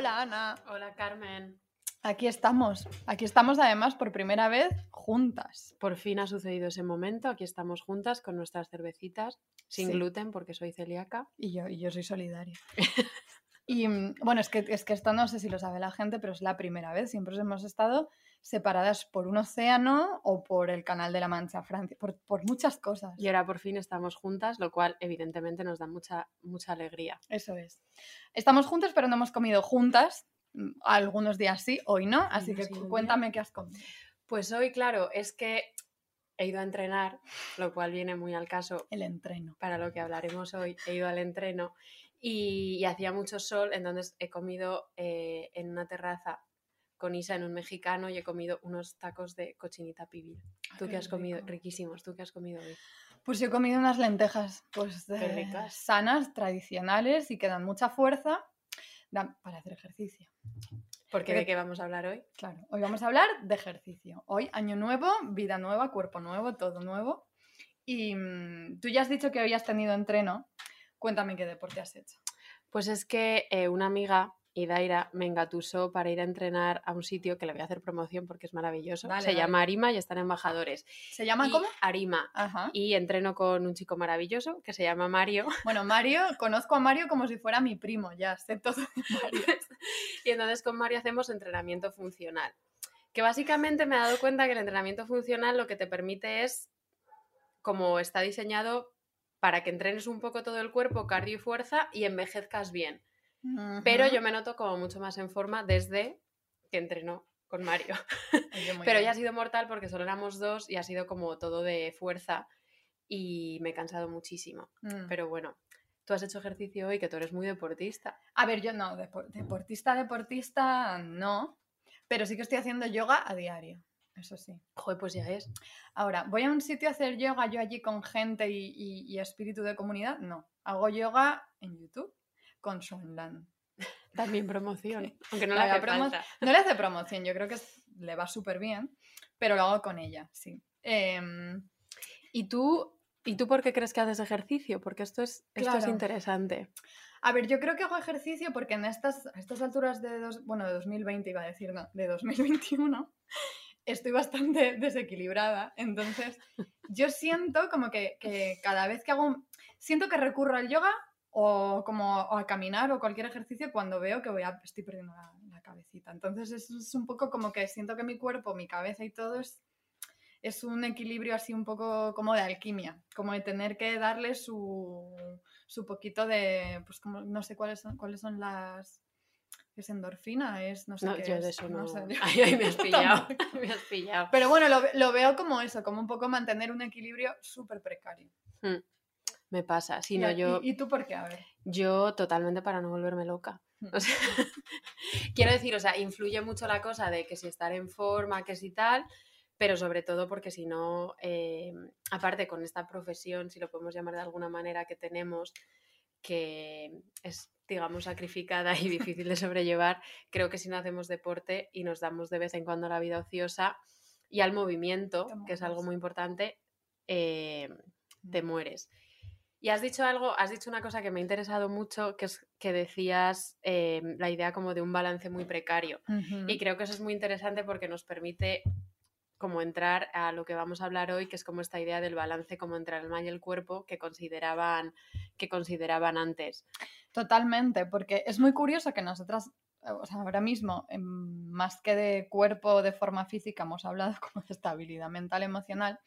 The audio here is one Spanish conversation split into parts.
Hola Ana. Hola Carmen. Aquí estamos. Aquí estamos además por primera vez juntas. Por fin ha sucedido ese momento. Aquí estamos juntas con nuestras cervecitas, sin Sí. gluten porque soy celíaca. Y yo, y yo soy solidaria. y mm, bueno, es que, es que esto no sé si lo sabe la gente, pero es la primera vez. Siempre hemos estado separadas por un océano o por el Canal de la Mancha, Francia, por, por muchas cosas. Y ahora por fin estamos juntas, lo cual evidentemente nos da mucha, mucha alegría. Eso es. Estamos juntas, pero no hemos comido juntas. Mm, Algunos días sí, hoy no. Así que cuéntame qué has comido. Pues hoy, claro, es que he ido a entrenar, lo cual viene muy al caso El entreno. para lo que hablaremos hoy. He ido al entreno y, y hacía mucho sol, entonces he comido eh, en una terraza con Isa en un mexicano y he comido unos tacos de cochinita pibil. ¿Tú qué has comido? Riquísimos. ¿Tú qué has comido hoy? Pues yo he comido unas lentejas, pues ricas. sanas, tradicionales y que dan mucha fuerza dan para hacer ejercicio. Porque ¿De qué vamos a hablar hoy? Claro, hoy vamos a hablar de ejercicio. Hoy año nuevo, vida nueva, cuerpo nuevo, todo nuevo. Y mm, tú ya has dicho que hoy has tenido entreno. Cuéntame qué deporte has hecho. Pues es que eh, una amiga, Idaira, me engatusó para ir a entrenar a un sitio que le voy a hacer promoción porque es maravilloso. Dale, Se dale. llama Arima y están embajadores. ¿Se llama Y cómo? Arima. Ajá. Y entreno con un chico maravilloso que se llama Mario. Bueno, Mario, conozco a Mario como si fuera mi primo, ya sé todo de Mario. y entonces con Mario hacemos entrenamiento funcional. Que básicamente me he dado cuenta que el entrenamiento funcional lo que te permite es, como está diseñado, para que entrenes un poco todo el cuerpo, cardio y fuerza, y envejezcas bien. Pero yo me noto como mucho más en forma desde que entreno con Mario. Oye, Pero bien. ya ha sido mortal porque solo éramos dos y ha sido como todo de fuerza y me he cansado muchísimo. Mm. Pero bueno, tú has hecho ejercicio hoy, que tú eres muy deportista. A ver, yo no, depor- deportista, deportista, no. Pero sí que estoy haciendo yoga a diario. Eso sí. Joder, pues ya es. Ahora, ¿voy a un sitio a hacer yoga yo allí con gente y, y- y espíritu de comunidad? No. Hago yoga en YouTube con Lan. También promoción. Aunque no la hace promo- falta. No le hace promoción, yo creo que le va súper bien, pero lo hago con ella, sí. Em, ¿Y tú, ¿Y tú por qué crees que haces ejercicio? Porque esto es, esto es interesante. a ver, yo creo que hago ejercicio porque en estas, a estas alturas de, dos, bueno, de 2020 iba a decir, no, de 2021, estoy bastante desequilibrada. Entonces, yo siento como que, que cada vez que hago, siento que recurro al yoga o como o a caminar o cualquier ejercicio cuando veo que voy a, estoy perdiendo la, la cabecita. Entonces, es, es un poco como que siento que mi cuerpo, mi cabeza y todo es, es un equilibrio así un poco como de alquimia, como de tener que darle su, su poquito de, pues como, no sé cuáles son, cuáles son las... Es endorfina, es no sé No, qué yo es, de eso no. sé, yo- Ay, ay, me has pillado. Tampoco. me has pillado. Pero bueno, lo, lo veo como eso, como un poco mantener un equilibrio súper precario. Me pasa. Si ¿Y, yo, y- tú por qué? A ver. yo totalmente para no volverme loca. O sea, quiero decir, o sea, influye mucho la cosa de que si estar en forma, que si tal, pero sobre todo porque si no, eh, aparte con esta profesión, si lo podemos llamar de alguna manera que tenemos, que es, digamos, sacrificada y difícil de sobrellevar, creo que si no hacemos deporte y nos damos de vez en cuando la vida ociosa y al movimiento, que es algo muy importante, eh, te mueres. Y has dicho algo, has dicho una cosa que me ha interesado mucho, que es que decías eh, la idea como de un balance muy precario. Y creo que eso es muy interesante porque nos permite como entrar a lo que vamos a hablar hoy, que es como esta idea del balance como entre el alma y el cuerpo que consideraban, que consideraban antes. Totalmente, porque es muy curioso que nosotras, eh, o sea, ahora mismo, em, más que de cuerpo, de forma física, hemos hablado como de estabilidad mental, emocional,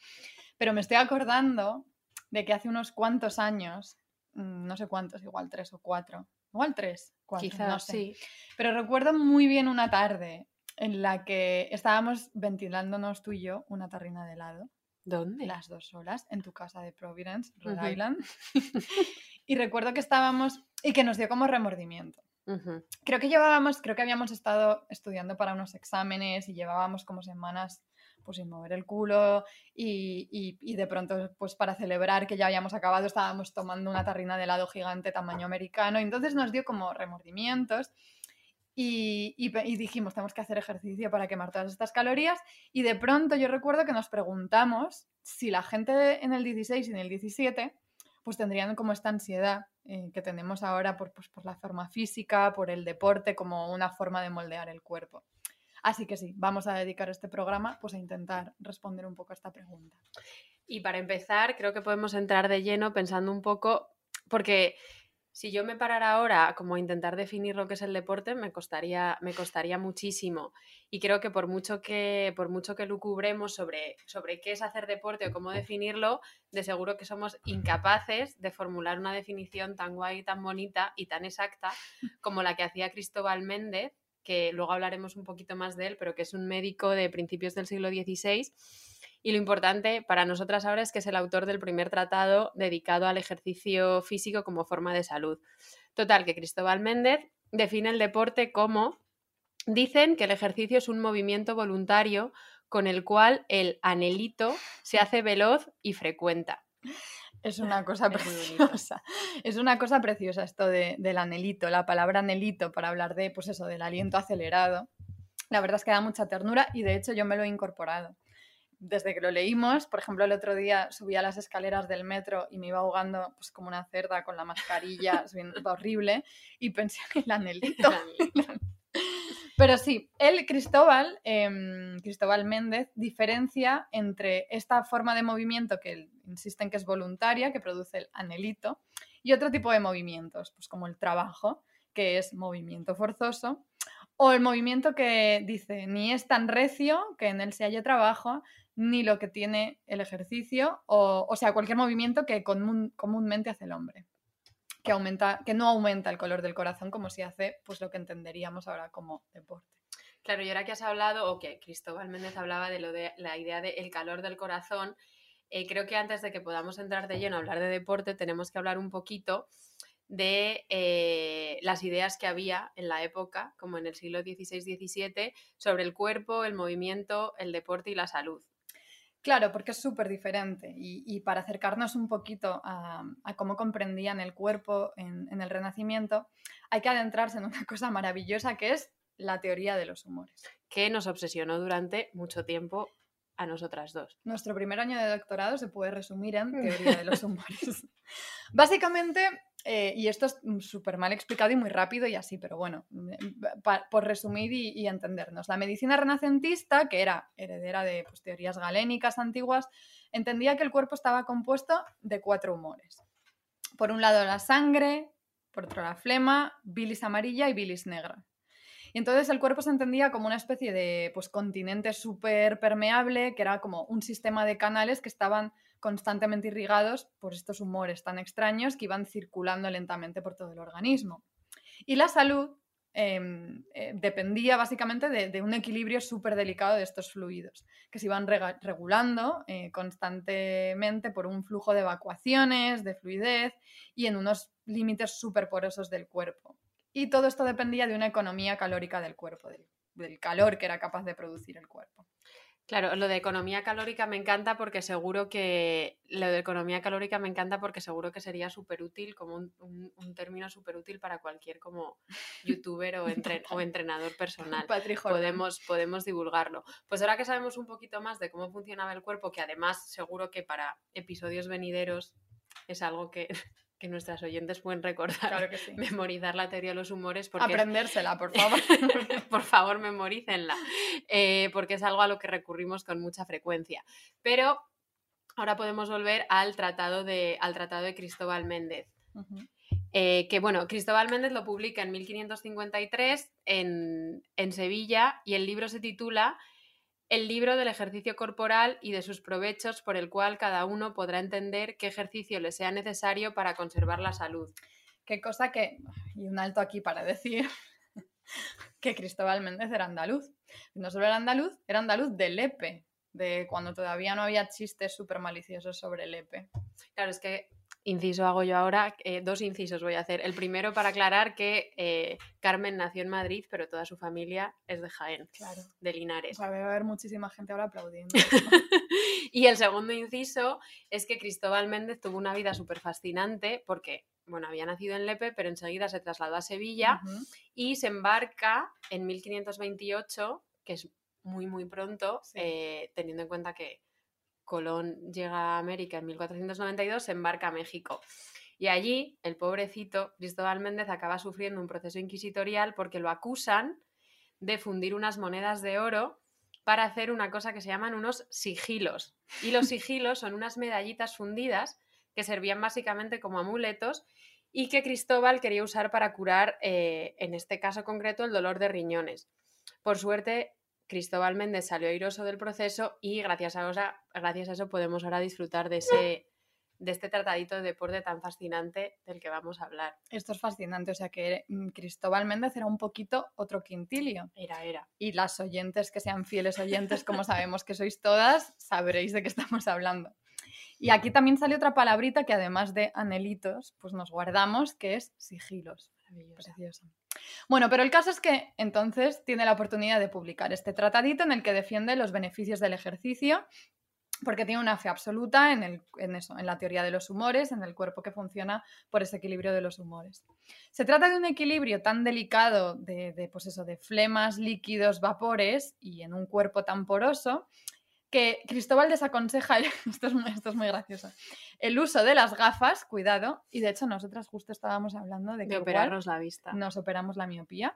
pero me estoy acordando de que hace unos cuantos años, mm, no sé cuántos, igual tres o cuatro, igual tres, cuatro, Quizás no sé. sí. Pero recuerdo muy bien una tarde en la que estábamos ventilándonos tú y yo una tarrina de helado ¿Dónde? las dos horas en tu casa de Providence, Rhode. Island. y recuerdo que estábamos y que nos dio como remordimiento. Creo que llevábamos, creo que habíamos estado estudiando para unos exámenes y llevábamos como semanas pues sin mover el culo y, y- de pronto pues para celebrar que ya habíamos acabado estábamos tomando una tarrina de helado gigante tamaño americano entonces nos dio como remordimientos y, y dijimos tenemos que hacer ejercicio para quemar todas estas calorías y de pronto yo recuerdo que nos preguntamos si la gente en el 16 y en el 17 pues tendrían como esta ansiedad eh, que tenemos ahora por, pues, por la forma física, por el deporte, como una forma de moldear el cuerpo. Así que sí, vamos a dedicar este programa pues, a intentar responder un poco a esta pregunta. Y para empezar, creo que podemos entrar de lleno pensando un poco, porque si yo me parara ahora como a intentar definir lo que es el deporte, me costaría, me costaría muchísimo. Y creo que por mucho que, por mucho que lucubremos sobre, sobre qué es hacer deporte o cómo definirlo, de seguro que somos incapaces de formular una definición tan guay, tan bonita y tan exacta como la que hacía Cristóbal Méndez, que luego hablaremos un poquito más de él, pero que es un médico de principios del siglo XVI y lo importante para nosotras ahora es que es el autor del primer tratado dedicado al ejercicio físico como forma de salud. Total, que Cristóbal Méndez define el deporte como, dicen que el ejercicio es un movimiento voluntario con el cual el anelito se hace veloz y frecuenta. Es una cosa preciosa. Es una cosa preciosa esto del anelito, la palabra anelito para hablar de, pues eso, del aliento acelerado. La verdad es que da mucha ternura y de hecho yo me lo he incorporado desde que lo leímos, por ejemplo, el otro día subía las escaleras del metro y me iba ahogando pues como una cerda con la mascarilla, horrible, y pensé en el anelito. Pero sí, el Cristóbal, em, Cristóbal Méndez, diferencia entre esta forma de movimiento que insisten que es voluntaria, que produce el anelito, y otro tipo de movimientos, pues como el trabajo, que es movimiento forzoso, o el movimiento que dice ni es tan recio que en él se haya trabajo, ni lo que tiene el ejercicio, o sea, cualquier movimiento que comúnmente hace el hombre, que, aumenta, que no aumenta el color del corazón como si hace pues, lo que entenderíamos ahora como deporte. Claro, y ahora que has hablado, o que Cristóbal Méndez hablaba de, lo de la idea del calor del corazón, eh, creo que antes de que podamos entrar de lleno a hablar de deporte, tenemos que hablar un poquito de eh, las ideas que había en la época, como en el siglo XVI-XVII, sobre el cuerpo, el movimiento, el deporte y la salud. Claro, porque es súper diferente y, para acercarnos un poquito a, cómo comprendían el cuerpo en, el Renacimiento, hay que adentrarse en una cosa maravillosa que es la teoría de los humores. Que nos obsesionó durante mucho tiempo a nosotras dos. Nuestro primer año de doctorado se puede resumir en teoría de los humores. Básicamente eh, y esto es mm, súper mal explicado y muy rápido y así, pero bueno, mm, por resumir y, entendernos. La medicina renacentista, que era heredera de pues, teorías galénicas antiguas, entendía que el cuerpo estaba compuesto de cuatro humores. Por un lado la sangre, por otro la flema, bilis amarilla y bilis negra. Y entonces el cuerpo se entendía como una especie de pues, continente súper permeable, que era como un sistema de canales que estaban constantemente irrigados por estos humores tan extraños que iban circulando lentamente por todo el organismo. Y la salud em, eh, dependía básicamente de, un equilibrio súper delicado de estos fluidos, que se iban regulando eh, constantemente por un flujo de evacuaciones, de fluidez y en unos límites súper porosos del cuerpo. Y todo esto dependía de una economía calórica del cuerpo, del calor que era capaz de producir el cuerpo. Claro, lo de economía calórica me encanta porque seguro que lo de economía calórica me encanta porque seguro que sería súper útil, como un, término súper útil para cualquier como youtuber o, o entrenador personal. Podemos, podemos divulgarlo. Pues ahora que sabemos un poquito más de cómo funcionaba el cuerpo, que además seguro que para episodios venideros es algo que que nuestras oyentes pueden recordar, memorizar la teoría de los humores. Porque Aprendérsela, por favor. por favor, memorícenla, eh, porque es algo a lo que recurrimos con mucha frecuencia. Pero ahora podemos volver al tratado de, al tratado de Cristóbal Méndez. Eh, que bueno, Cristóbal Méndez lo publica en 1553 en, en Sevilla y el libro se titula el libro del ejercicio corporal y de sus provechos por el cual cada uno podrá entender qué ejercicio le sea necesario para conservar la salud. Qué cosa que, y un alto aquí para decir que Cristóbal Méndez era andaluz. No solo era andaluz, era andaluz de Lepe, de cuando todavía no había chistes súper maliciosos sobre Lepe. Claro, es que inciso hago yo ahora, eh, dos incisos voy a hacer. El primero para aclarar que eh, Carmen nació en Madrid, pero toda su familia es de Jaén, de Linares. va a haber muchísima gente ahora aplaudiendo. y el segundo inciso es que Cristóbal Méndez tuvo una vida súper fascinante porque, bueno, había nacido en Lepe, pero enseguida se trasladó a Sevilla y se embarca en 1528, que es muy, muy pronto, eh, teniendo en cuenta que Colón llega a América en 1492, se embarca a México. Y allí, el pobrecito Cristóbal Méndez acaba sufriendo un proceso inquisitorial porque lo acusan de fundir unas monedas de oro para hacer una cosa que se llaman unos sigilos. Y los sigilos son unas medallitas fundidas que servían básicamente como amuletos y que Cristóbal quería usar para curar, eh, en este caso concreto, el dolor de riñones. Por suerte, Cristóbal Méndez salió airoso del proceso y gracias a, gracias a eso podemos ahora disfrutar de ese de este tratadito de deporte tan fascinante del que vamos a hablar. Esto es fascinante, o sea que mm, Cristóbal Méndez era un poquito otro quintilio. Era, era. Y las oyentes que sean fieles oyentes, como sabemos que sois todas, sabréis de qué estamos hablando. Y aquí también sale otra palabrita que además de anhelitos, pues nos guardamos, que es sigilos. Precioso. Bueno, pero el caso es que entonces tiene la oportunidad de publicar este tratadito en el que defiende los beneficios del ejercicio porque tiene una fe absoluta en, el, en, eso, en la teoría de los humores, en el cuerpo que funciona por ese equilibrio de los humores. Se trata de un equilibrio tan delicado de, de, pues eso, de flemas, líquidos, vapores y en un cuerpo tan poroso que Cristóbal desaconseja, esto es, esto es muy gracioso, el uso de las gafas, cuidado, y de hecho nosotras justo estábamos hablando de que de operarnos la vista. Nos operamos la miopía.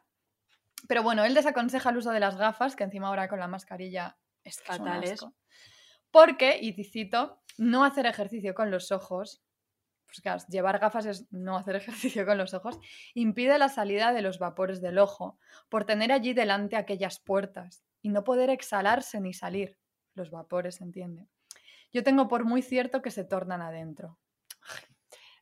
Pero bueno, él desaconseja el uso de las gafas, que encima ahora con la mascarilla es fatal. Porque, y cito, no hacer ejercicio con los ojos, pues claro, llevar gafas es no hacer ejercicio con los ojos, impide la salida de los vapores del ojo, por tener allí delante aquellas puertas y no poder exhalarse ni salir. Los vapores, entiende. Yo tengo por muy cierto que se tornan adentro.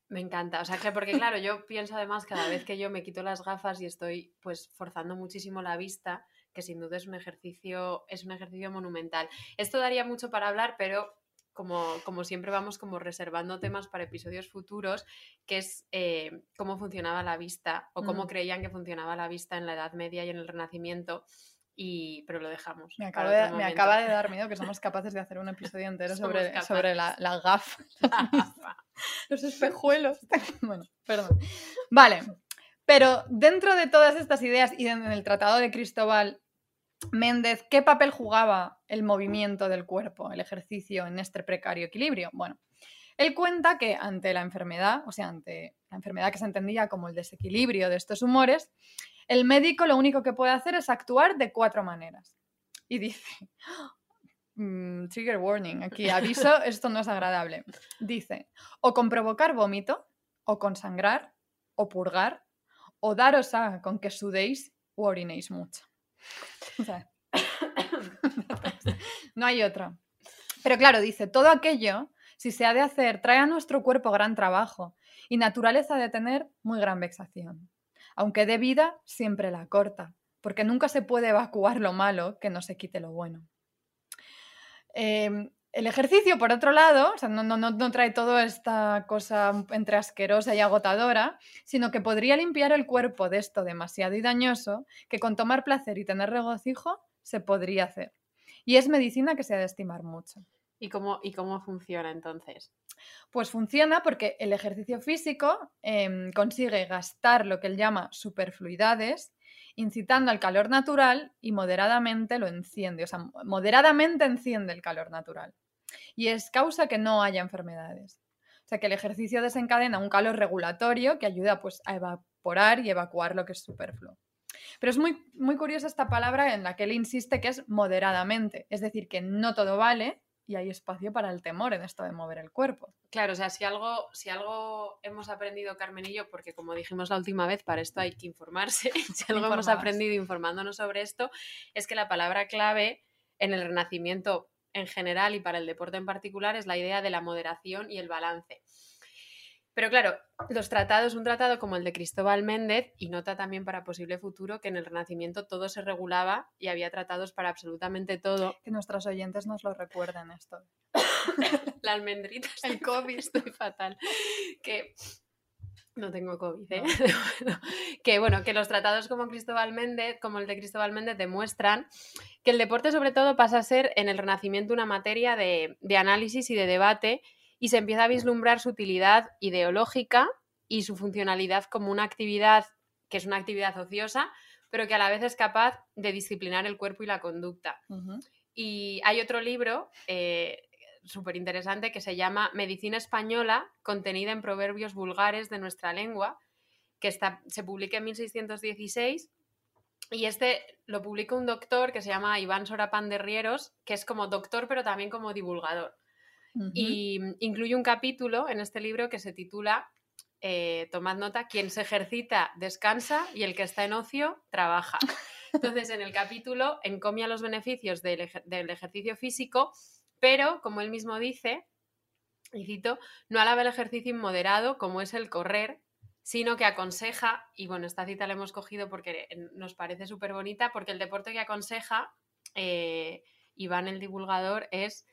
Me encanta, o sea, que porque claro, yo pienso además cada vez que yo me quito las gafas y estoy pues forzando muchísimo la vista, que sin duda es un ejercicio, es un ejercicio monumental. Esto daría mucho para hablar, pero como, como siempre vamos como reservando temas para episodios futuros, que es eh, cómo funcionaba la vista o cómo mm. creían que funcionaba la vista en la Edad Media y en el Renacimiento. Y, pero lo dejamos. Me, acaba de, me acaba de dar miedo que somos capaces de hacer un episodio entero sobre, sobre la, la gafa. Los espejuelos. bueno, perdón. Vale. Pero dentro de todas estas ideas y en el Tratado de Cristóbal Méndez, ¿qué papel jugaba el movimiento del cuerpo, el ejercicio en este precario equilibrio? Bueno, él cuenta que ante la enfermedad, o sea, ante la enfermedad que se entendía como el desequilibrio de estos humores, el médico lo único que puede hacer es actuar de cuatro maneras. Y dice, mm, trigger warning, aquí aviso, esto no es agradable. Dice, o con provocar vómito, o con sangrar, o purgar, o daros a con que sudéis o orinéis mucho. no hay otra. Pero claro, dice, todo aquello, si se ha de hacer, trae a nuestro cuerpo gran trabajo y naturaleza de tener muy gran vexación. Aunque de vida, siempre la corta, porque nunca se puede evacuar lo malo que no se quite lo bueno. Em, el ejercicio, por otro lado, no, no, trae toda esta cosa entre asquerosa y agotadora, sino que podría limpiar el cuerpo de esto demasiado y dañoso, que con tomar placer y tener regocijo se podría hacer. Y es medicina que se ha de estimar mucho. ¿Y cómo, y cómo funciona entonces? Pues funciona porque el ejercicio físico em, consigue gastar lo que él llama superfluidades, incitando al calor natural y moderadamente lo enciende, o sea, moderadamente enciende el calor natural y es causa que no haya enfermedades. O sea que el ejercicio desencadena un calor regulatorio que ayuda pues, a evaporar y evacuar lo que es superfluo. Pero es muy, muy curiosa esta palabra en la que él insiste que es moderadamente, es decir, que no todo vale y hay espacio para el temor en esto de mover el cuerpo. Claro, o sea, si algo, si algo hemos aprendido Carmen y yo, porque como dijimos la última vez, para esto hay que informarse, si algo hemos aprendido informándonos sobre esto, es que la palabra clave en el Renacimiento en general y para el deporte en particular es la idea de la moderación y el balance. Pero claro, los tratados, un tratado como el de Cristóbal Méndez, y nota también para posible futuro que en el Renacimiento todo se regulaba y había tratados para absolutamente todo. Que nuestros oyentes nos lo recuerden esto. la almendrita, el COVID, estoy fatal. Que no tengo COVID, ¿eh? que bueno, que los tratados como Cristóbal Méndez, como el de Cristóbal Méndez, demuestran que el deporte sobre todo pasa a ser en el Renacimiento una materia de, análisis y de debate y se empieza a vislumbrar su utilidad ideológica y su funcionalidad como una actividad que es una actividad ociosa, pero que a la vez es capaz de disciplinar el cuerpo y la conducta. Y hay otro libro, eh, súper interesante que se llama Medicina Española, contenida en proverbios vulgares de nuestra lengua, que está, se publica en 1616. Y este lo publica un doctor que se llama Iván Sorapan de Rieros, que es como doctor, pero también como divulgador. Y incluye un capítulo en este libro que se titula, eh, tomad nota, quien se ejercita descansa y el que está en ocio trabaja. Entonces, en el capítulo encomia los beneficios del, ejercicio físico, pero, como él mismo dice, y cito, no alaba el ejercicio inmoderado como es el correr, sino que aconseja, y bueno, esta cita la hemos cogido porque nos parece súper bonita, porque el deporte que aconseja eh, Iván el divulgador es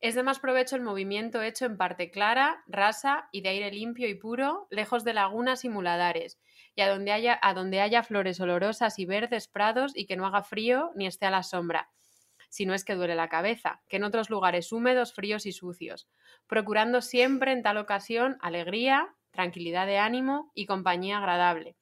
es de más provecho el movimiento hecho en parte clara, rasa y de aire limpio y puro, lejos de lagunas y muladares, y a donde haya, a donde haya flores olorosas y verdes prados y que no haga frío ni esté a la sombra, si no es que duele la cabeza, que en otros lugares húmedos, fríos y sucios, procurando siempre en tal ocasión alegría, tranquilidad de ánimo y compañía agradable.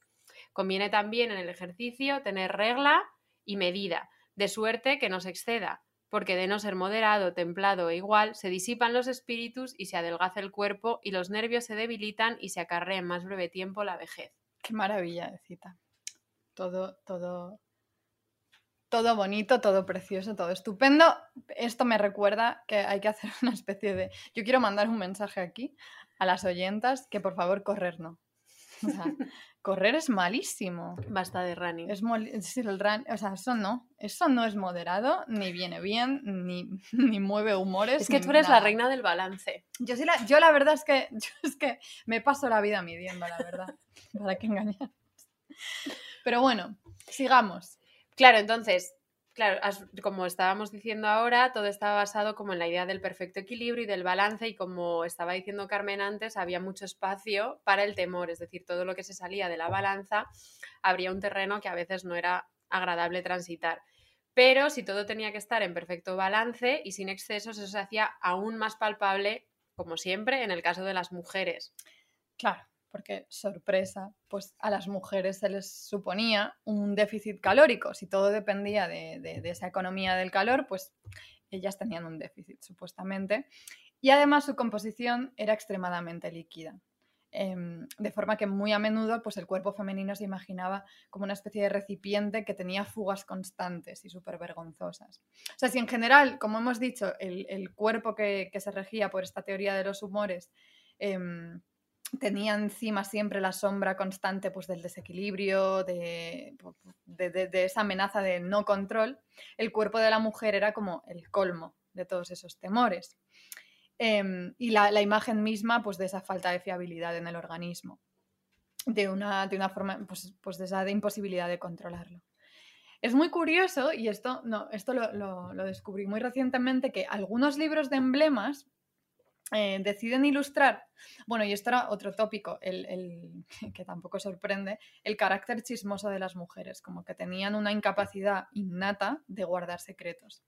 Conviene también en el ejercicio tener regla y medida, de suerte que no se exceda, porque de no ser moderado, templado e igual, se disipan los espíritus y se adelgaza el cuerpo y los nervios se debilitan y se acarrea en más breve tiempo la vejez. Qué maravilla de cita. Todo, todo, todo bonito, todo precioso, todo estupendo. Esto me recuerda que hay que hacer una especie de... Yo quiero mandar un mensaje aquí a las oyentas que por favor correr no. O sea, correr es malísimo. Basta de running. Es el run, o sea, eso no. Eso no es moderado, ni viene bien, ni, ni mueve humores. Es que tú eres la reina del balance. Yo, sí la, yo la verdad es que, es que me paso la vida midiendo, la verdad. ¿Para qué engañar? Pero bueno, sigamos. Claro, entonces, claro, como estábamos diciendo ahora, todo estaba basado como en la idea del perfecto equilibrio y del balance y como estaba diciendo Carmen antes, había mucho espacio para el temor, es decir, todo lo que se salía de la balanza, habría un terreno que a veces no era agradable transitar. Pero si todo tenía que estar en perfecto balance y sin excesos, eso se hacía aún más palpable, como siempre, en el caso de las mujeres. Claro porque sorpresa, pues a las mujeres se les suponía un déficit calórico. Si todo dependía de, esa economía del calor, pues ellas tenían un déficit, supuestamente. Y además su composición era extremadamente líquida. Em, de forma que muy a menudo pues el cuerpo femenino se imaginaba como una especie de recipiente que tenía fugas constantes y súper vergonzosas. O sea, si en general, como hemos dicho, el, cuerpo que, se regía por esta teoría de los humores em, tenía encima siempre la sombra constante pues, del desequilibrio, de, esa amenaza de no control, el cuerpo de la mujer era como el colmo de todos esos temores. Em, y la, imagen misma pues, de esa falta de fiabilidad en el organismo, de una, de una forma, pues, pues de esa imposibilidad de controlarlo. Es muy curioso, y esto, no, esto lo descubrí muy recientemente, que algunos libros de emblemas eh, deciden ilustrar, bueno, y esto era otro tópico, el, que tampoco sorprende, el carácter chismoso de las mujeres, como que tenían una incapacidad innata de guardar secretos.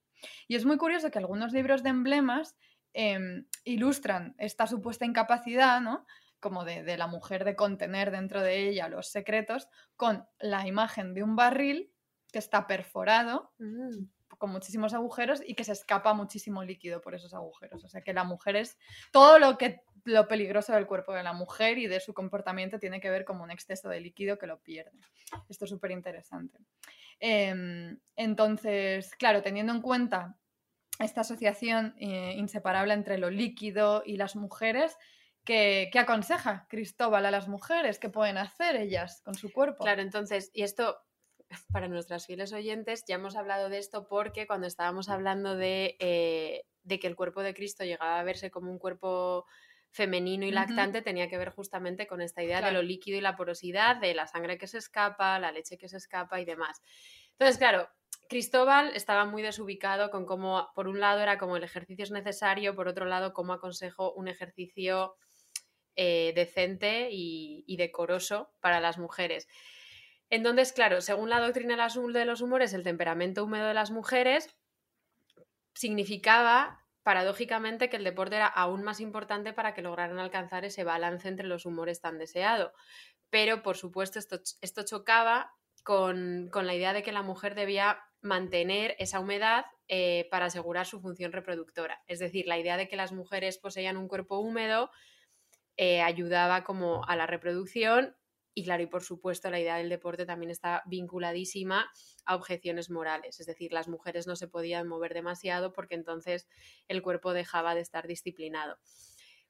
Y es muy curioso que algunos libros de emblemas em, ilustran esta supuesta incapacidad, ¿no? como de, la mujer de contener dentro de ella los secretos, con la imagen de un barril que está perforado mm con muchísimos agujeros y que se escapa muchísimo líquido por esos agujeros. O sea que la mujer es todo lo que lo peligroso del cuerpo de la mujer y de su comportamiento tiene que ver con un exceso de líquido que lo pierde. Esto es súper interesante. Em, entonces, claro, teniendo en cuenta esta asociación eh, inseparable entre lo líquido y las mujeres, ¿qué, ¿qué, aconseja Cristóbal a las mujeres? ¿Qué pueden hacer ellas con su cuerpo? Claro, entonces, y esto para nuestras fieles oyentes, ya hemos hablado de esto porque cuando estábamos hablando de, eh, que el cuerpo de Cristo llegaba a verse como un cuerpo femenino y lactante, tenía que ver justamente con esta idea de lo líquido y la porosidad, de la sangre que se escapa, la leche que se escapa y demás. Entonces, claro, Cristóbal estaba muy desubicado con cómo, por un lado, era como el ejercicio es necesario, por otro lado, cómo aconsejo un ejercicio eh, decente y decoroso para las mujeres. Entonces, claro, según la doctrina de los humores, el temperamento húmedo de las mujeres significaba paradójicamente que el deporte era aún más importante para que lograran alcanzar ese balance entre los humores tan deseado. Pero, por supuesto, esto, chocaba con, la idea de que la mujer debía mantener esa humedad eh, para asegurar su función reproductora. Es decir, la idea de que las mujeres poseían un cuerpo húmedo eh, ayudaba como a la reproducción y claro, y por supuesto la idea del deporte también está vinculadísima a objeciones morales, es decir, las mujeres no se podían mover demasiado porque entonces el cuerpo dejaba de estar disciplinado.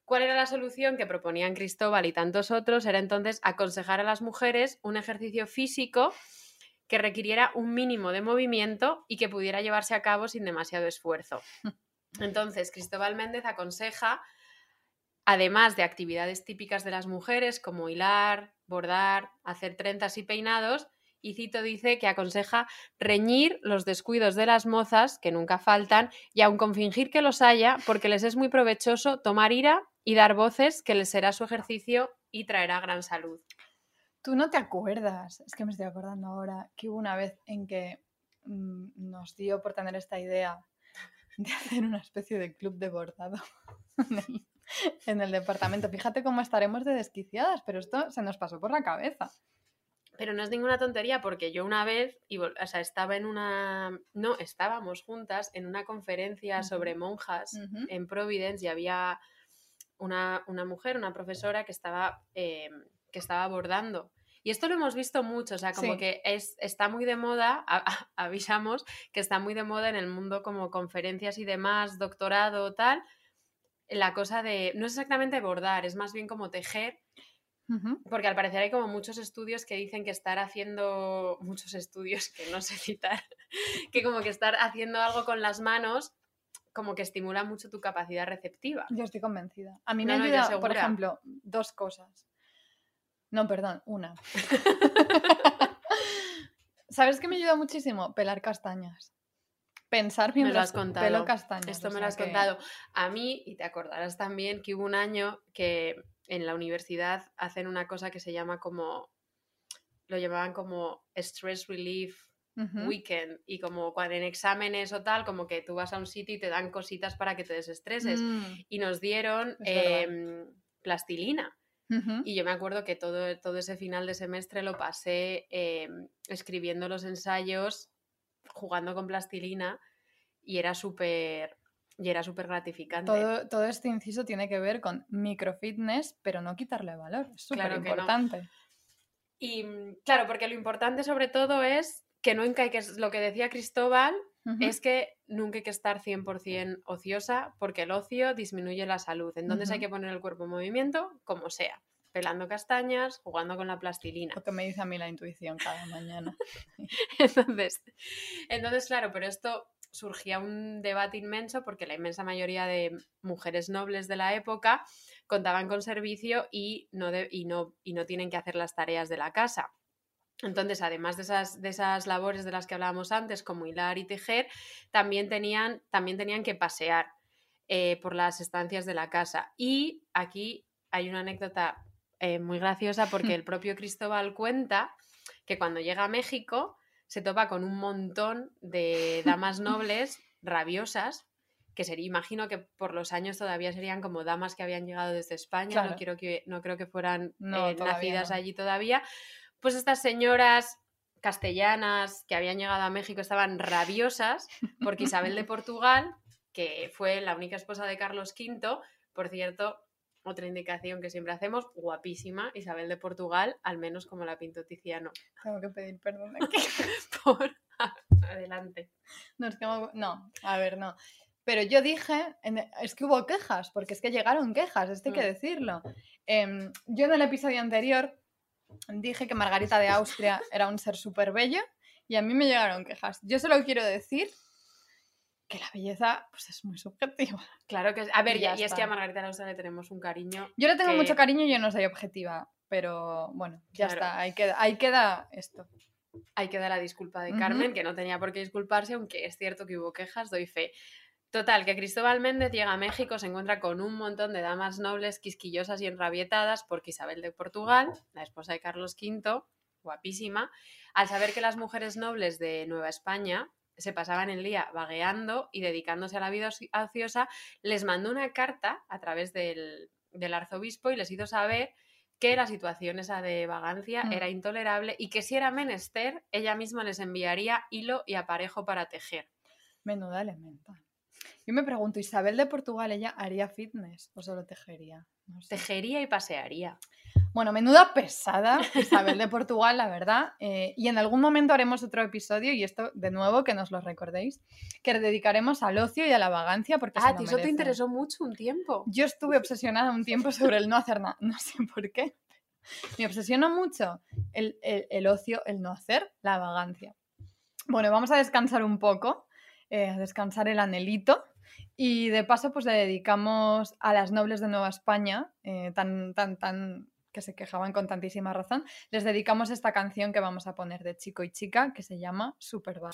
¿Cuál era la solución que proponían Cristóbal y tantos otros? Era entonces aconsejar a las mujeres un ejercicio físico que requiriera un mínimo de movimiento y que pudiera llevarse a cabo sin demasiado esfuerzo. Entonces, Cristóbal Méndez aconseja además de actividades típicas de las mujeres como hilar, bordar, hacer trentas y peinados, y Cito dice que aconseja reñir los descuidos de las mozas, que nunca faltan, y aun con fingir que los haya, porque les es muy provechoso tomar ira y dar voces, que les será su ejercicio y traerá gran salud. Tú no te acuerdas, es que me estoy acordando ahora, que hubo una vez en que mm, nos dio por tener esta idea de hacer una especie de club de bordado en el departamento. Fíjate cómo estaremos de desquiciadas, pero esto se nos pasó por la cabeza. Pero no es ninguna tontería porque yo una vez, y, o sea, estaba en una, no, estábamos juntas en una conferencia sobre monjas en Providence y había una, mujer, una profesora que estaba, eh, que estaba abordando. Y esto lo hemos visto mucho, o sea, como que es, está muy de moda, avisamos, que está muy de moda en el mundo como conferencias y demás, doctorado, tal, la cosa de, no es exactamente bordar, es más bien como tejer, porque al parecer hay como muchos estudios que dicen que estar haciendo, muchos estudios que no sé citar, que como que estar haciendo algo con las manos como que estimula mucho tu capacidad receptiva. Yo estoy convencida. A mí me ayuda, por ejemplo, dos cosas. No, perdón, una. ¿Sabes qué me ayuda muchísimo? Pelar castañas pensar mientras me lo has contado. Esto me lo has contado. A mí, y te acordarás también que hubo un año que en la universidad hacen una cosa que se llama como, lo llamaban como stress relief weekend y como cuando en exámenes o tal, como que tú vas a un sitio y te dan cositas para que te desestreses. Mm. Y nos dieron em, plastilina. Y yo me acuerdo que todo, todo ese final de semestre lo pasé em, escribiendo los ensayos jugando con plastilina y era súper y era súper gratificante. Todo, este inciso tiene que ver con microfitness, pero no quitarle valor. Es súper importante. Y mm, claro, porque lo importante sobre todo es que no hay que lo que decía Cristóbal, es que nunca hay que estar 100% ociosa porque el ocio disminuye la salud. Entonces hay que poner el cuerpo en movimiento como sea pelando castañas, jugando con la plastilina. Lo que me dice a mí la intuición cada mañana. entonces, entonces, claro, pero esto surgía un debate inmenso porque la inmensa mayoría de mujeres nobles de la época contaban con servicio y no, y no, y no tienen que hacer las tareas de la casa. Entonces, además de esas, de esas labores de las que hablábamos antes, como hilar y tejer, también tenían, también tenían que pasear eh, por las estancias de la casa. Y aquí hay una anécdota eh, muy graciosa porque el propio Cristóbal cuenta que cuando llega a México se topa con un montón de damas nobles rabiosas que sería, imagino que por los años todavía serían como damas que habían llegado desde España, no, quiero que, no creo que fueran eh, nacidas allí todavía, pues estas señoras castellanas que habían llegado a México estaban rabiosas porque Isabel de Portugal, que fue la única esposa de Carlos V, por cierto, otra indicación que siempre hacemos, guapísima, Isabel de Portugal, al menos como la pintó Tiziano. Tengo que pedir perdón aquí. Por... Adelante. No, es que no, a ver, no. Pero yo dije, es que hubo quejas, porque es que llegaron quejas, esto hay que mm. decirlo. Em, yo en el episodio anterior dije que Margarita de Austria era un ser súper bello y a mí me llegaron quejas. Yo solo quiero decir que la belleza pues es muy subjetiva. Claro que es. A ver, y, es que a Margarita Lausa le tenemos un cariño. Yo le tengo mucho cariño y yo no soy objetiva, pero bueno, ya está, ahí queda, ahí queda esto. Ahí queda la disculpa de Carmen, que no tenía por qué disculparse, aunque es cierto que hubo quejas, doy fe. Total, que Cristóbal Méndez llega a México, se encuentra con un montón de damas nobles, quisquillosas y enrabietadas, porque Isabel de Portugal, la esposa de Carlos V, guapísima, al saber que las mujeres nobles de Nueva España se pasaban el día vagueando y dedicándose a la vida ociosa, les mandó una carta a través del, arzobispo y les hizo saber que la situación esa de vagancia Mm. era intolerable y que si era menester, ella misma les enviaría hilo y aparejo para tejer. Menuda elemental. Yo me pregunto, ¿Isabel de Portugal ella haría fitness o solo tejería? No sé. Tejería y pasearía. Bueno, menuda pesada Isabel de Portugal, la verdad. eh, y en algún momento haremos otro episodio, y esto de nuevo que nos lo recordéis, que dedicaremos al ocio y a la vagancia porque se Ah, lo ti eso te interesó mucho un tiempo. Yo estuve obsesionada un tiempo sobre el no hacer nada, no sé por qué. Me obsesionó mucho el, el- el ocio, el no hacer, la vagancia. Bueno, vamos a descansar un poco, eh, a descansar el anhelito. Y de paso, pues le dedicamos a las nobles de Nueva España, eh, tan, tan, tan, que se quejaban con tantísima razón, les dedicamos esta canción que vamos a poner de chico y chica, que se llama Superbad.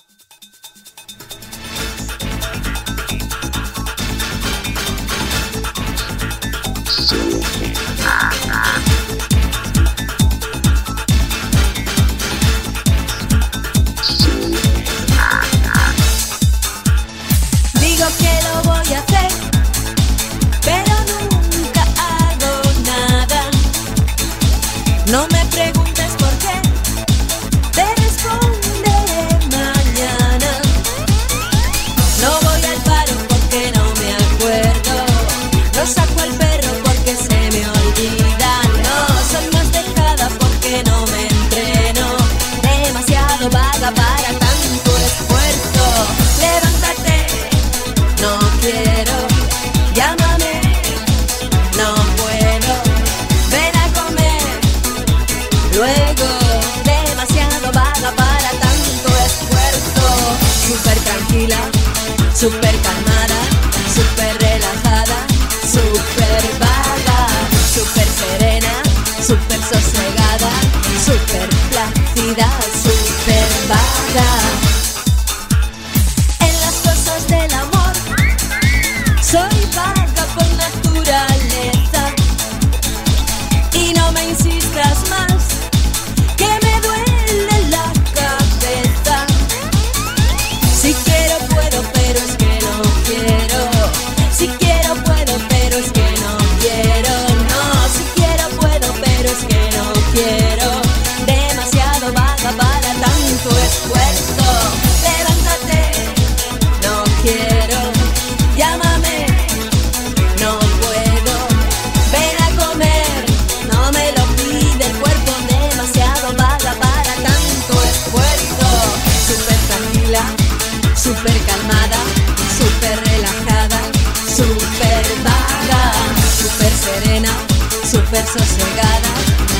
Sosegada,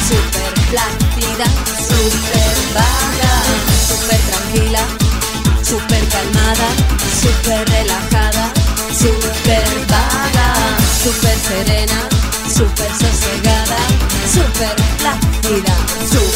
súper plácida, súper vaga, súper tranquila, súper calmada, súper relajada, súper vaga, súper serena, súper sosegada, súper plácida, súper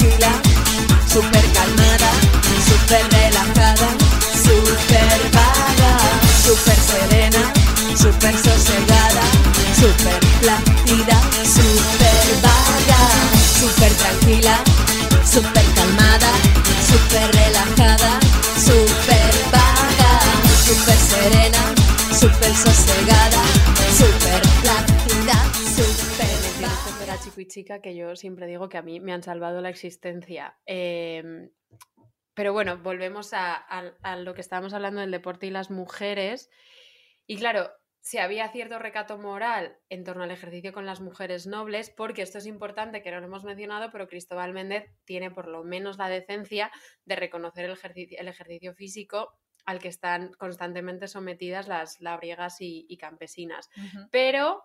tranquila, súper calmada, súper relajada, súper vaga, súper serena, súper sosegada, súper plácida, súper vaga, súper tranquila, súper calmada, súper relajada, súper vaga, súper serena, súper sosegada, chica que yo siempre digo que a mí me han salvado la existencia. Em, pero bueno, volvemos a, a- a lo que estábamos hablando del deporte y las mujeres. Y claro, si había cierto recato moral en torno al ejercicio con las mujeres nobles, porque esto es importante, que no lo hemos mencionado, pero Cristóbal Méndez tiene por lo menos la decencia de reconocer el ejercicio, el ejercicio físico al que están constantemente sometidas las labriegas y- y campesinas. Pero,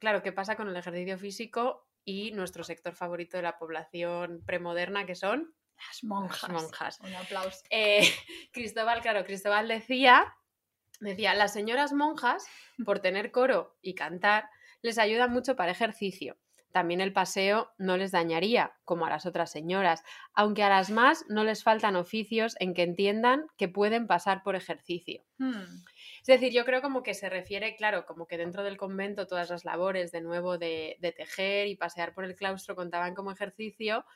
claro, ¿qué pasa con el ejercicio físico y nuestro sector favorito de la población premoderna, que son Las monjas. las monjas. Un aplauso. Eh, Cristóbal, claro, Cristóbal decía, decía, las señoras monjas, por tener coro y cantar, les ayuda mucho para ejercicio. También el paseo no les dañaría, como a las otras señoras, aunque a las más no les faltan oficios en que entiendan que pueden pasar por ejercicio. Hmm. Es decir, yo creo como que se refiere, claro, como que dentro del convento todas las labores de nuevo de, de tejer y pasear por el claustro contaban como ejercicio,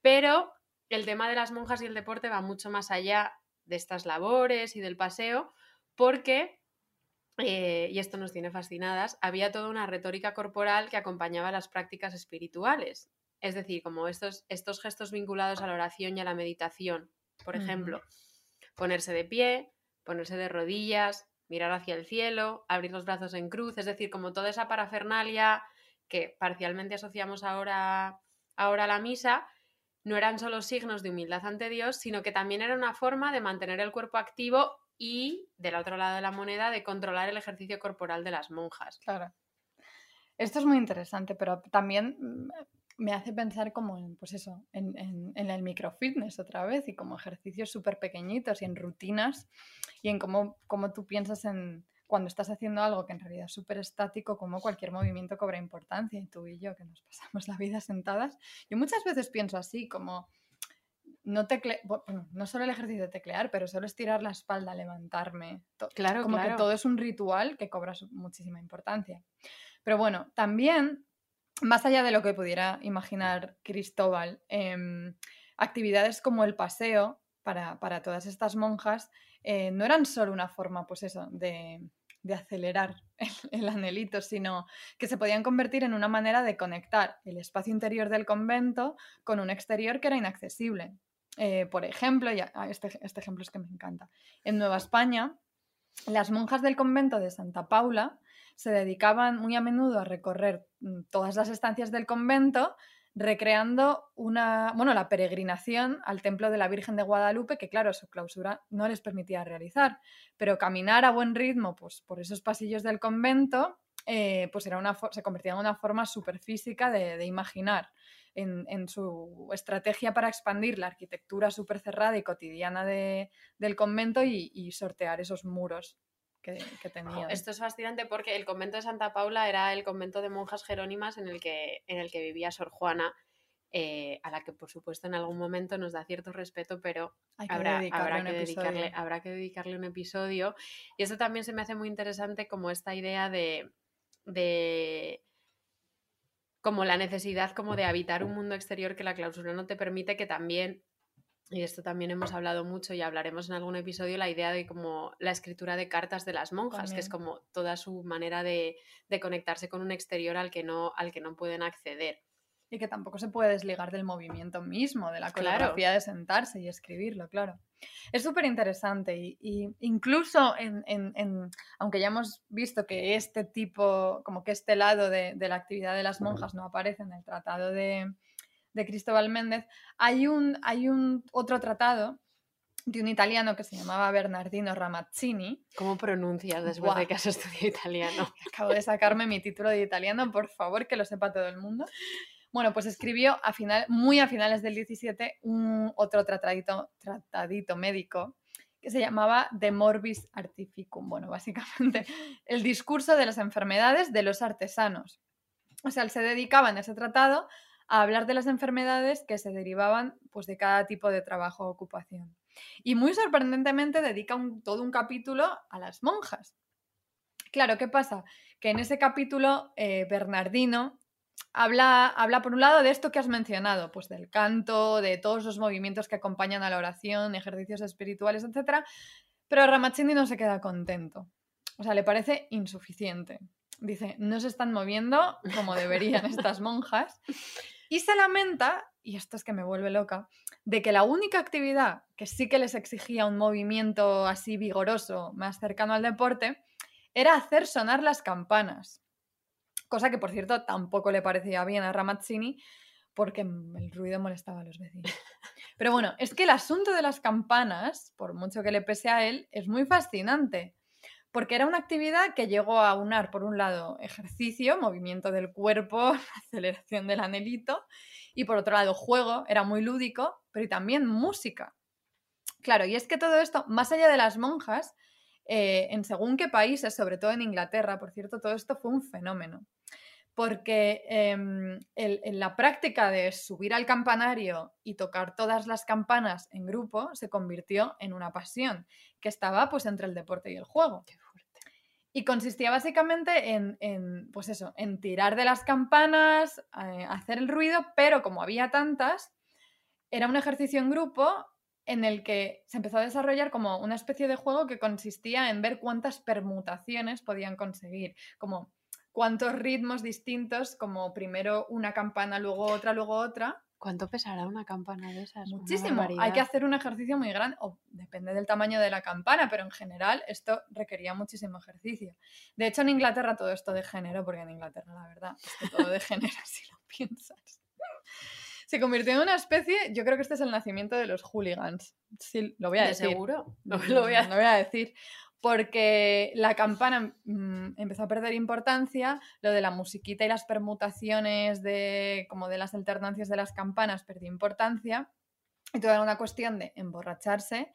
pero el tema de las monjas y el deporte va mucho más allá de estas labores y del paseo, porque, eh, y esto nos tiene fascinadas, había toda una retórica corporal que acompañaba las prácticas espirituales. Es decir, como estos, estos gestos vinculados a la oración y a la meditación. Por ejemplo, ponerse de pie, ponerse de rodillas, mirar hacia el cielo, abrir los brazos en cruz, es decir, como toda esa parafernalia que parcialmente asociamos ahora, ahora a la misa, no eran solo signos de humildad ante Dios, sino que también era una forma de mantener el cuerpo activo y, del otro lado de la moneda, de controlar el ejercicio corporal de las monjas. Claro. Esto es muy interesante, pero también mm, me hace pensar como en, pues eso, en, en- en el microfitness otra vez y como ejercicios súper pequeñitos y en rutinas y en cómo, cómo tú piensas en cuando estás haciendo algo que en realidad es súper estático, cómo cualquier movimiento cobra importancia y tú y yo que nos pasamos la vida sentadas. Yo muchas veces pienso así, como no, tecle bueno, no solo el ejercicio de teclear, pero solo estirar la espalda, levantarme, to- Claro, como claro. que todo es un ritual que cobra muchísima importancia. Pero bueno, también, más allá de lo que pudiera imaginar Cristóbal, em, actividades como el paseo para, para todas estas monjas eh, no eran solo una forma, pues eso, de, de acelerar el, el anhelito, sino que se podían convertir en una manera de conectar el espacio interior del convento con un exterior que era inaccesible. Eh, por ejemplo, ya, este, este ejemplo es que me encanta. En Nueva España, las monjas del convento de Santa Paula se dedicaban muy a menudo a recorrer mm, todas las estancias del convento, recreando una, bueno, la peregrinación al templo de la Virgen de Guadalupe, que claro, su clausura no les permitía realizar, pero caminar a buen ritmo pues, por esos pasillos del convento, eh, pues era una, se convertía en una forma súper física de, de imaginar en, su estrategia para expandir la arquitectura súper cerrada y cotidiana de- del convento y sortear esos muros que. Esto es fascinante porque el convento de Santa Paula era el convento de monjas jerónimas en el que, en el que vivía Sor Juana, eh, a la que por supuesto en algún momento nos da cierto respeto, pero habrá, habrá que dedicarle, habrá que dedicarle un episodio. Y esto también se me hace muy interesante como esta idea de, de como la necesidad como de habitar un mundo exterior que la clausura no te permite, que también, y esto también hemos hablado mucho y hablaremos en algún episodio, la idea de como la escritura de cartas de las monjas, que es como toda su manera de, de conectarse con un exterior al que no, al que no pueden acceder. Y que tampoco se puede desligar del movimiento mismo, de la Claro. coreografía de sentarse y escribirlo, claro. Es súper interesante y, y incluso en, en- en- aunque ya hemos visto que este tipo, como que este lado de, de la actividad de las monjas no aparece en el tratado de, de Cristóbal Méndez, hay un, hay un otro tratado de un italiano que se llamaba Bernardino Ramazzini, ¿Cómo pronuncias después de Buah. que has estudiado italiano? Acabo de sacarme mi título de italiano, por favor, que lo sepa todo el mundo. Bueno, pues escribió a final, muy a finales del 17 un otro tratadito, tratadito médico que se llamaba De Morbis Artificum. Bueno, básicamente el discurso de las enfermedades de los artesanos. O sea, él se dedicaba en ese tratado a hablar de las enfermedades que se derivaban pues, de cada tipo de trabajo o ocupación. Y muy sorprendentemente dedica un- todo un capítulo a las monjas. Claro, ¿qué pasa? Que en ese capítulo eh, Bernardino habla, habla, por un lado, de esto que has mencionado, pues del canto, de todos los movimientos que acompañan a la oración, ejercicios espirituales, etc. Pero Ramazzini no se queda contento. O sea, le parece insuficiente. Dice, no se están moviendo como deberían estas monjas. Y se lamenta, y esto es que me vuelve loca, de que la única actividad que sí que les exigía un movimiento así vigoroso, más cercano al deporte, era hacer sonar las campanas. Cosa que, por cierto, tampoco le parecía bien a Ramazzini porque el ruido molestaba a los vecinos. Pero bueno, es que el asunto de las campanas, por mucho que le pese a él, es muy fascinante. Porque era una actividad que llegó a unar, por un lado, ejercicio, movimiento del cuerpo, aceleración del anelito, y por otro lado, juego, era muy lúdico, pero también música. Claro, y es que todo esto, más allá de las monjas, eh, en según qué países, sobre todo en Inglaterra, por cierto, todo esto fue un fenómeno. Porque em, en la práctica de subir al campanario y tocar todas las campanas en grupo se convirtió en una pasión que estaba pues entre el deporte y el juego. Y consistía básicamente en, en, pues eso, en tirar de las campanas, eh, hacer el ruido, pero como había tantas, era un ejercicio en grupo en el que se empezó a desarrollar como una especie de juego que consistía en ver cuántas permutaciones podían conseguir, como cuántos ritmos distintos, como primero una campana, luego otra, luego otra. ¿Cuánto pesará una campana de esas? Muchísimo. Hay que hacer un ejercicio muy grande, o depende del tamaño de la campana, pero en general esto requería muchísimo ejercicio. De hecho, en Inglaterra todo esto degeneró, porque en Inglaterra la verdad es que todo degenera si lo piensas. Se convirtió en una especie, yo creo que este es el nacimiento de los hooligans. Sí, lo voy a ¿De decir. seguro? No lo voy a lo voy a decir. Porque la campana mm, empezó a perder importancia, lo de la musiquita y las permutaciones de, como de las alternancias de las campanas perdió importancia. Y todo era una cuestión de emborracharse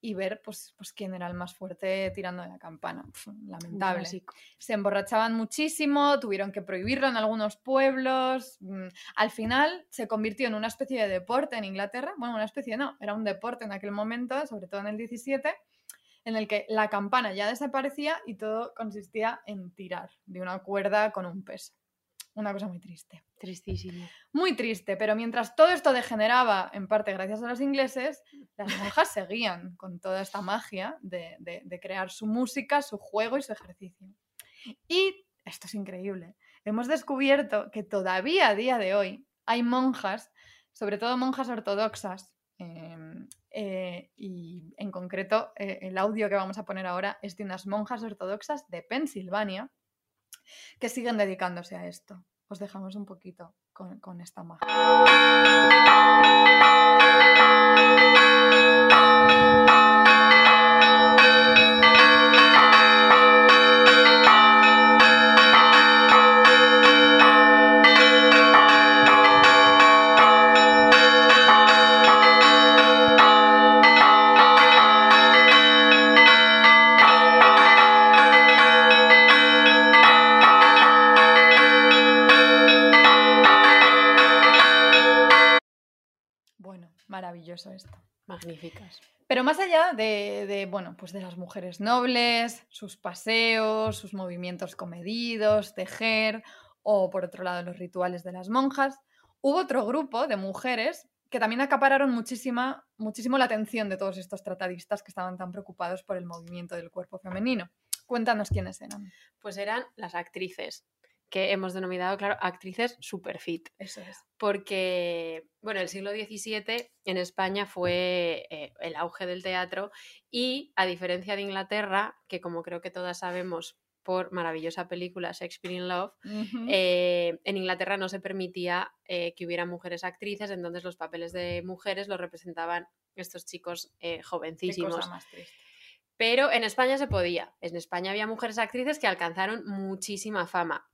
y ver pues, pues quién era el más fuerte tirando de la campana. Pf, Un lamentable se emborrachaban muchísimo, tuvieron que prohibirlo en algunos pueblos. mm, Al final se convirtió en una especie de deporte en Inglaterra. Bueno, una especie no, era un deporte en aquel momento, sobre todo en el 17, en el que la campana ya desaparecía y todo consistía en tirar de una cuerda con un peso. Una cosa muy triste. Tristísimo. Muy triste, pero mientras todo esto degeneraba, en parte gracias a los ingleses, las monjas seguían con toda esta magia de, de- de crear su música, su juego y su ejercicio. Y esto es increíble. Hemos descubierto que todavía a día de hoy hay monjas, sobre todo monjas ortodoxas, em, eh, y en concreto eh, el audio que vamos a poner ahora es de unas monjas ortodoxas de Pensilvania que siguen dedicándose a esto. Os dejamos un poquito con, con esta magia. Maravilloso esto. Magníficas. Pero más allá de, de, bueno, pues de las mujeres nobles, sus paseos, sus movimientos comedidos, tejer, o por otro lado los rituales de las monjas, hubo otro grupo de mujeres que también acapararon muchísima, muchísimo la atención de todos estos tratadistas que estaban tan preocupados por el movimiento del cuerpo femenino. Cuéntanos quiénes eran. Pues eran las actrices, que hemos denominado, claro, actrices super fit. Eso es. porque, bueno, el siglo XVII en España fue eh, el auge del teatro y a diferencia de Inglaterra, que como creo que todas sabemos por maravillosa película Shakespeare in Love, eh, en Inglaterra no se permitía eh, que hubiera mujeres actrices, entonces los papeles de mujeres los representaban estos chicos Qué jovencísimos. cosa más triste. Pero en España se podía. En España había mujeres actrices que alcanzaron muchísima fama.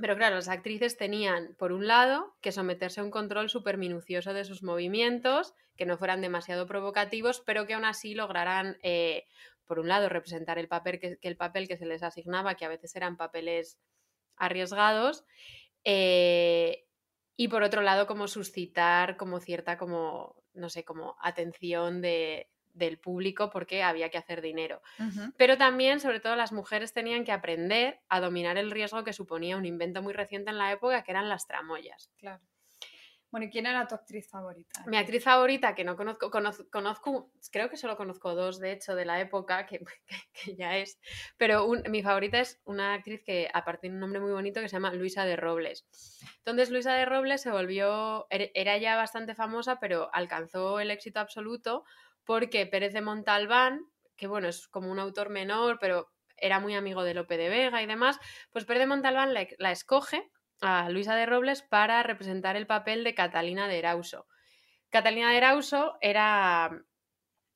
Pero claro, las actrices tenían, por un lado, que someterse a un control súper minucioso de sus movimientos, que no fueran demasiado provocativos, pero que aún así lograran, eh, por un lado, representar el papel que, el papel que se les asignaba, que a veces eran papeles arriesgados, eh, y por otro lado, como suscitar como cierta, como, no sé, como atención de, del público porque había que hacer dinero. Pero también, sobre todo, las mujeres tenían que aprender a dominar el riesgo que suponía un invento muy reciente en la época, que eran las tramoyas. Claro. Bueno, ¿y quién era tu actriz favorita? Mi actriz favorita, que no conozco, conoz- conozco, creo que solo conozco dos, de hecho, de la época, que, que- que ya es, pero un- mi favorita es una actriz que, aparte de un nombre muy bonito, que se llama Luisa de Robles. Entonces, Luisa de Robles se volvió, er- era ya bastante famosa, pero alcanzó el éxito absoluto porque Pérez de Montalbán, que bueno, es como un autor menor, pero era muy amigo de Lope de Vega y demás, pues Pérez de Montalbán la, escoge a Luisa de Robles para representar el papel de Catalina de Erauso. Catalina de Erauso era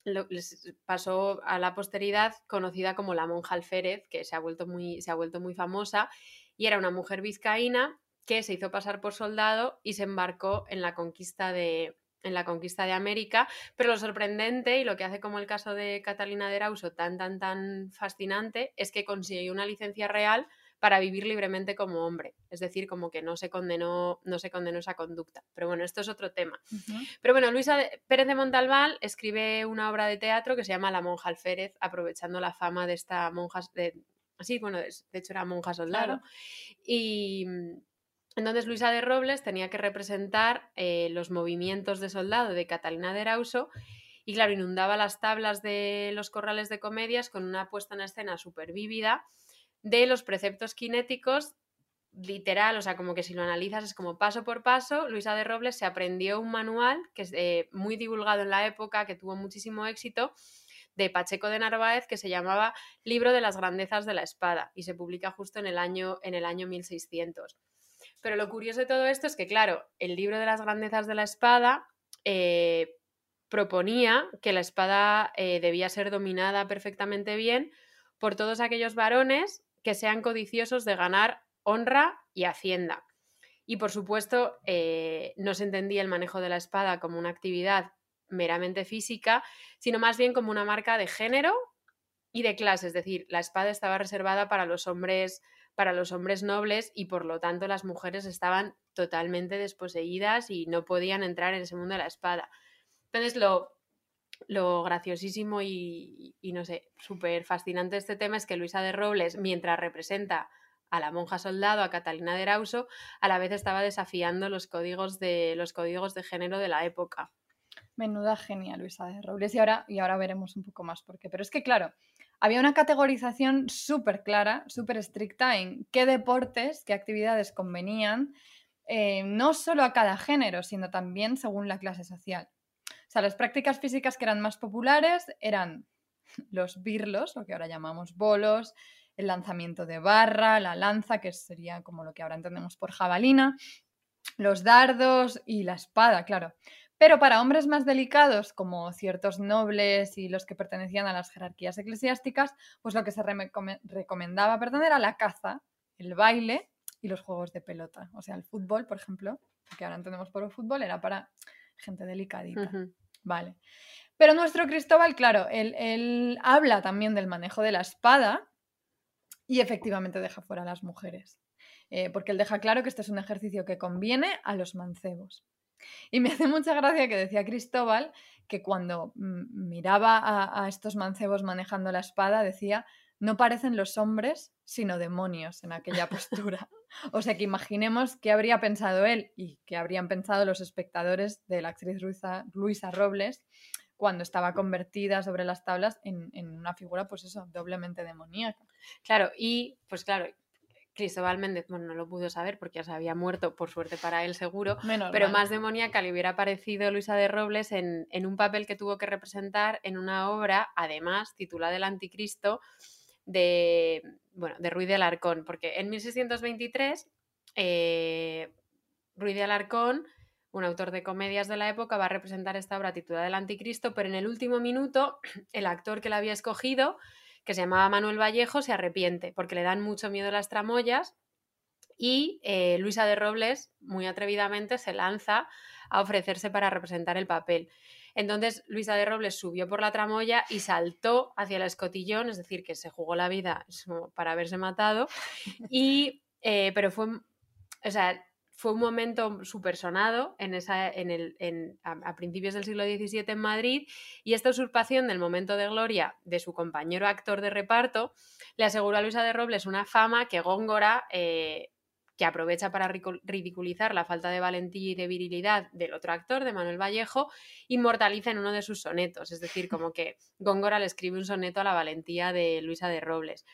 les pasó a la posteridad conocida como la monja alférez, que se ha vuelto muy, se ha vuelto muy famosa, y era una mujer vizcaína que se hizo pasar por soldado y se embarcó en la conquista de, en la conquista de América. Pero lo sorprendente y lo que hace como el caso de Catalina de Erauso tan, tan, tan fascinante es que consiguió una licencia real para vivir libremente como hombre. Es decir, como que no se condenó, no se condenó esa conducta. Pero bueno, esto es otro tema. Pero bueno, Luisa Pérez de Montalbán escribe una obra de teatro que se llama La monja alférez, aprovechando la fama de esta monja, de, sí, bueno, de, hecho era monja soldado. Claro. Y mm, entonces Luisa de Robles tenía que representar eh, los movimientos de soldado de Catalina de Erauso y claro, inundaba las tablas de los corrales de comedias con una puesta en escena súper vívida de los preceptos cinéticos literal, o sea, como que si lo analizas es como paso por paso, Luisa de Robles se aprendió un manual que es eh, muy divulgado en la época, que tuvo muchísimo éxito, de Pacheco de Narváez, que se llamaba Libro de las grandezas de la espada y se publica justo en el año, en el año 1600. Pero lo curioso de todo esto es que, claro, el libro de las grandezas de la espada eh, proponía que la espada eh, debía ser dominada perfectamente bien por todos aquellos varones que sean codiciosos de ganar honra y hacienda. Y por supuesto, eh, no se entendía el manejo de la espada como una actividad meramente física, sino más bien como una marca de género y de clase. Es decir, la espada estaba reservada para los hombres, para los hombres nobles y por lo tanto las mujeres estaban totalmente desposeídas y no podían entrar en ese mundo de la espada. Entonces, lo, lo graciosísimo y, y no sé, súper fascinante de este tema es que Luisa de Robles, mientras representa a la monja soldado, a Catalina de Erauso, a la vez estaba desafiando los códigos de, los códigos de género de la época. Menuda genia Luisa de Robles. Y ahora, y ahora veremos un poco más por qué. Pero es que, claro, había una categorización súper clara, súper estricta en qué deportes, qué actividades convenían, eh, no solo a cada género, sino también según la clase social. O sea, las prácticas físicas que eran más populares eran los birlos, lo que ahora llamamos bolos, el lanzamiento de barra, la lanza, que sería como lo que ahora entendemos por jabalina, los dardos y la espada, claro. Pero para hombres más delicados, como ciertos nobles y los que pertenecían a las jerarquías eclesiásticas, pues lo que se recome- recomendaba perdón, era la caza, el baile y los juegos de pelota. O sea, el fútbol, por ejemplo, que ahora entendemos por el fútbol, era para gente delicadita. Vale. Pero nuestro Cristóbal, claro, él, él habla también del manejo de la espada y efectivamente deja fuera a las mujeres. Eh, porque él deja claro que este es un ejercicio que conviene a los mancebos. Y me hace mucha gracia que decía Cristóbal que cuando mm, miraba a, a estos mancebos manejando la espada decía, no parecen los hombres, sino demonios en aquella postura. O sea que imaginemos qué habría pensado él y qué habrían pensado los espectadores de la actriz Luisa, Luisa Robles cuando estaba convertida sobre las tablas en, en una figura, pues eso, doblemente demoníaca. Claro, y pues claro, Cristóbal Méndez, bueno, no lo pudo saber porque ya se había muerto, por suerte para él seguro, Menos pero mal. más demoníaca le hubiera parecido Luisa de Robles en, en un papel que tuvo que representar en una obra, además, titulada El Anticristo, de, bueno, de Ruiz de Alarcón, porque en 1623 eh, Ruiz de Alarcón, un autor de comedias de la época, va a representar esta obra titulada El Anticristo, pero en el último minuto el actor que la había escogido, que se llamaba Manuel Vallejo, se arrepiente porque le dan mucho miedo las tramoyas y eh, Luisa de Robles, muy atrevidamente, se lanza a ofrecerse para representar el papel. Entonces Luisa de Robles subió por la tramoya y saltó hacia el escotillón, es decir, que se jugó la vida para haberse matado. Y, eh, pero fue, o sea, fue un momento súper sonado en esa, en el, en- a, principios del siglo XVII en Madrid y esta usurpación del momento de gloria de su compañero actor de reparto le aseguró a Luisa de Robles una fama que Góngora, eh, que aprovecha para ridiculizar la falta de valentía y de virilidad del otro actor, de Manuel Vallejo, inmortaliza en uno de sus sonetos. Es decir, como que Góngora le escribe un soneto a la valentía de Luisa de Robles.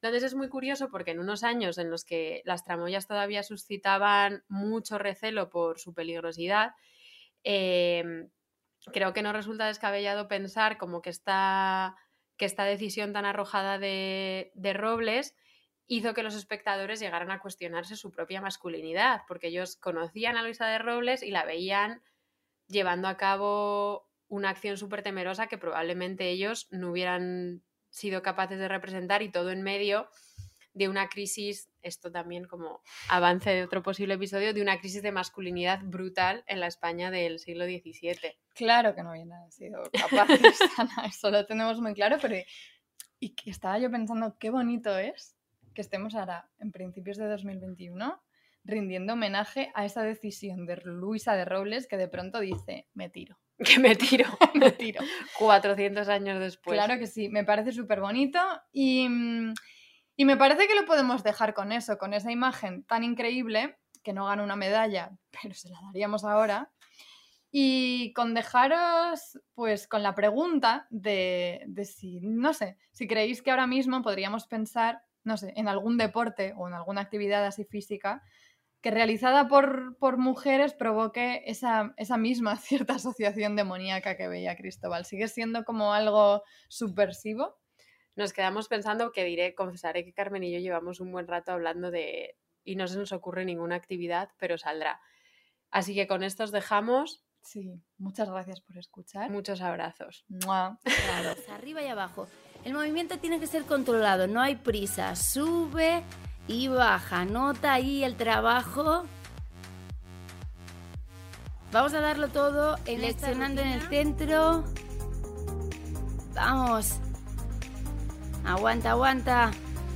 Entonces es muy curioso porque en unos años en los que las tramoyas todavía suscitaban mucho recelo por su peligrosidad, eh, creo que no resulta descabellado pensar como que esta, que esta decisión tan arrojada de, de Robles hizo que los espectadores llegaran a cuestionarse su propia masculinidad, porque ellos conocían a Luisa de Robles y la veían llevando a cabo una acción súper temerosa que probablemente ellos no hubieran sido capaces de representar y todo en medio de una crisis, esto también como avance de otro posible episodio, de una crisis de masculinidad brutal en la España del siglo XVII. Claro que no hubieran sido capaces, eso lo tenemos muy claro, pero y estaba yo pensando qué bonito es que estemos ahora, en principios de 2021, rindiendo homenaje a esa decisión de Luisa de Robles que de pronto dice, me tiro, Que me tiro me tiro. 400 años después. Claro que sí, me parece súper bonito y, mm, y me parece que lo podemos dejar con eso, con esa imagen tan increíble, que no gana una medalla, pero se la daríamos ahora, y con dejaros pues con la pregunta de, de si, no sé, si creéis que ahora mismo podríamos pensar, no sé, en algún deporte o en alguna actividad así física que realizada por, por mujeres provoque esa, esa misma cierta asociación demoníaca que veía Cristóbal. ¿Sigue siendo como algo subversivo? Nos quedamos pensando que diré, confesaré que Carmen y yo llevamos un buen rato hablando de... y no se nos ocurre ninguna actividad, pero saldrá. Así que con esto os dejamos. Sí, muchas gracias por escuchar. Muchos abrazos. Mua. Claro, arriba y abajo. El movimiento tiene que ser controlado, no hay prisa. Sube y baja. Nota ahí el trabajo. Vamos a darlo todo, flexionando en el centro. Vamos. Aguanta, aguanta.